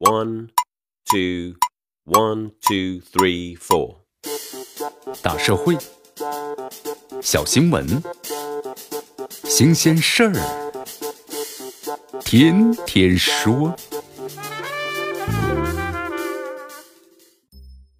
One, two, one, two, three, four。大社会，小新闻，新鲜事儿，天天说。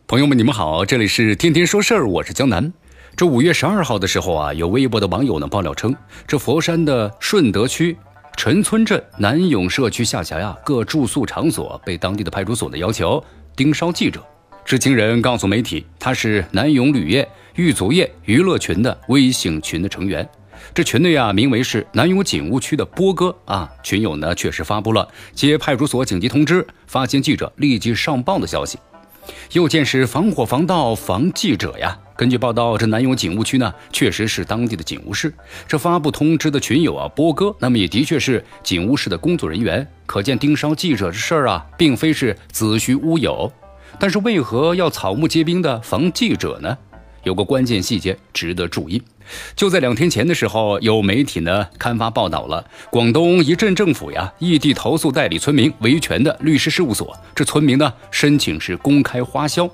朋友们，你们好，这里是天天说事儿，我是江南。这五月十二号的时候啊，有微博的网友呢爆料称，这佛山的顺德区陈村镇南涌社区下辖呀各住宿场所被当地的派出所呢要求盯梢记者。知情人告诉媒体，他是南涌旅业玉足业娱乐群的微信群的成员。这群内啊名为是南涌警务区的波哥啊，群友呢确实发布了接派出所紧急通知，发现记者立即上报的消息。又见是防火防盗防记者呀。根据报道，这南永警务区呢，确实是当地的警务室。这发布通知的群友啊，波哥，那么也的确是警务室的工作人员。可见盯梢记者这事儿啊，并非是子虚乌有。但是为何要草木皆兵的防记者呢？有个关键细节值得注意。就在两天前的时候，有媒体呢刊发报道了广东一镇政府呀异地投诉代理村民维权的律师事务所。这村民呢申请是公开花销，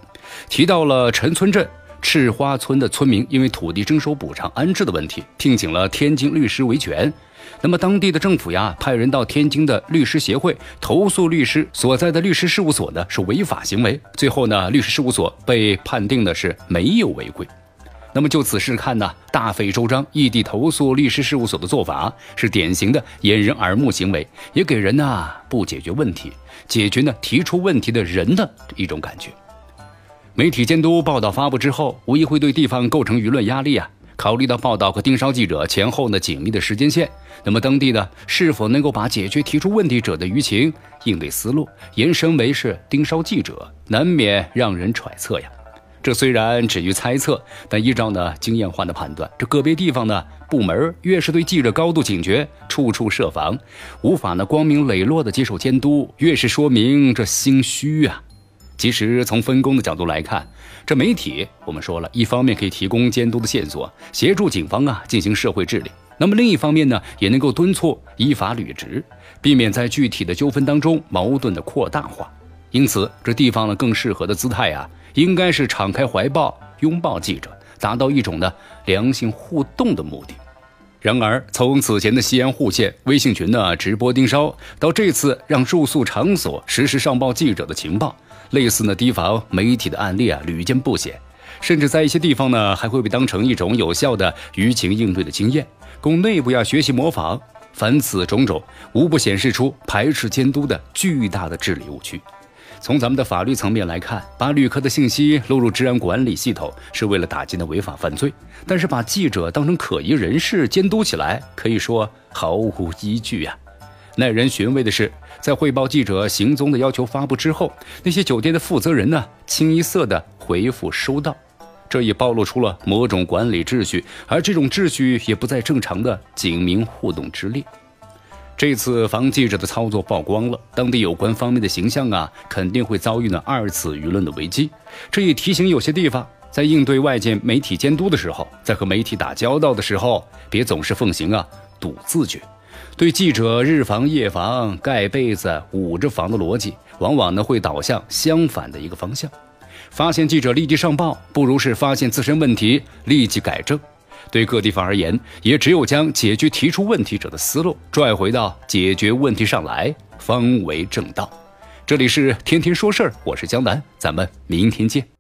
提到了陈村镇。赤花村的村民因为土地征收补偿安置的问题，聘请了天津律师维权。那么当地的政府呀，派人到天津的律师协会投诉律师所在的律师事务所呢是违法行为。最后呢，律师事务所被判定的是没有违规。那么就此事看呢，大费周章异地投诉律师事务所的做法是典型的掩人耳目行为，也给人呢不解决问题，解决呢提出问题的人的一种感觉。媒体监督报道发布之后，无疑会对地方构成舆论压力啊。考虑到报道和盯梢记者前后呢紧密的时间线，那么当地呢是否能够把解决提出问题者的舆情应对思路延伸为是盯梢记者，难免让人揣测呀。这虽然止于猜测，但依照呢经验化的判断，这个别地方呢部门越是对记者高度警觉，处处设防，无法呢光明磊落的接受监督，越是说明这心虚啊。其实从分工的角度来看，这媒体我们说了一方面可以提供监督的线索，协助警方啊进行社会治理；那么另一方面呢，也能够敦促依法履职，避免在具体的纠纷当中矛盾的扩大化。因此，这地方呢更适合的姿态啊，应该是敞开怀抱拥抱记者，达到一种呢良性互动的目的。然而，从此前的西安户县微信群呢直播盯梢，到这次让住宿场所实时上报记者的情报。类似呢，提防媒体的案例啊，屡见不鲜，甚至在一些地方呢，还会被当成一种有效的舆情应对的经验，供内部呀学习模仿。凡此种种，无不显示出排斥监督的巨大的治理误区。从咱们的法律层面来看，把旅客的信息录入治安管理系统是为了打击的违法犯罪，但是把记者当成可疑人士监督起来，可以说毫无依据呀。耐人寻味的是，在汇报记者行踪的要求发布之后，那些酒店的负责人呢，清一色的回复收到，这也暴露出了某种管理秩序，而这种秩序也不在正常的警民互动之列。这次防记者的操作曝光了，当地有关方面的形象啊，肯定会遭遇呢二次舆论的危机。这也提醒有些地方，在应对外界媒体监督的时候，在和媒体打交道的时候，别总是奉行啊赌自觉。对记者日防夜防、盖被子捂着防的逻辑，往往呢会导向相反的一个方向。发现记者立即上报，不如是发现自身问题立即改正。对各地方而言，也只有将解决提出问题者的思路拽回到解决问题上来，方为正道。这里是天天说事儿，我是江南，咱们明天见。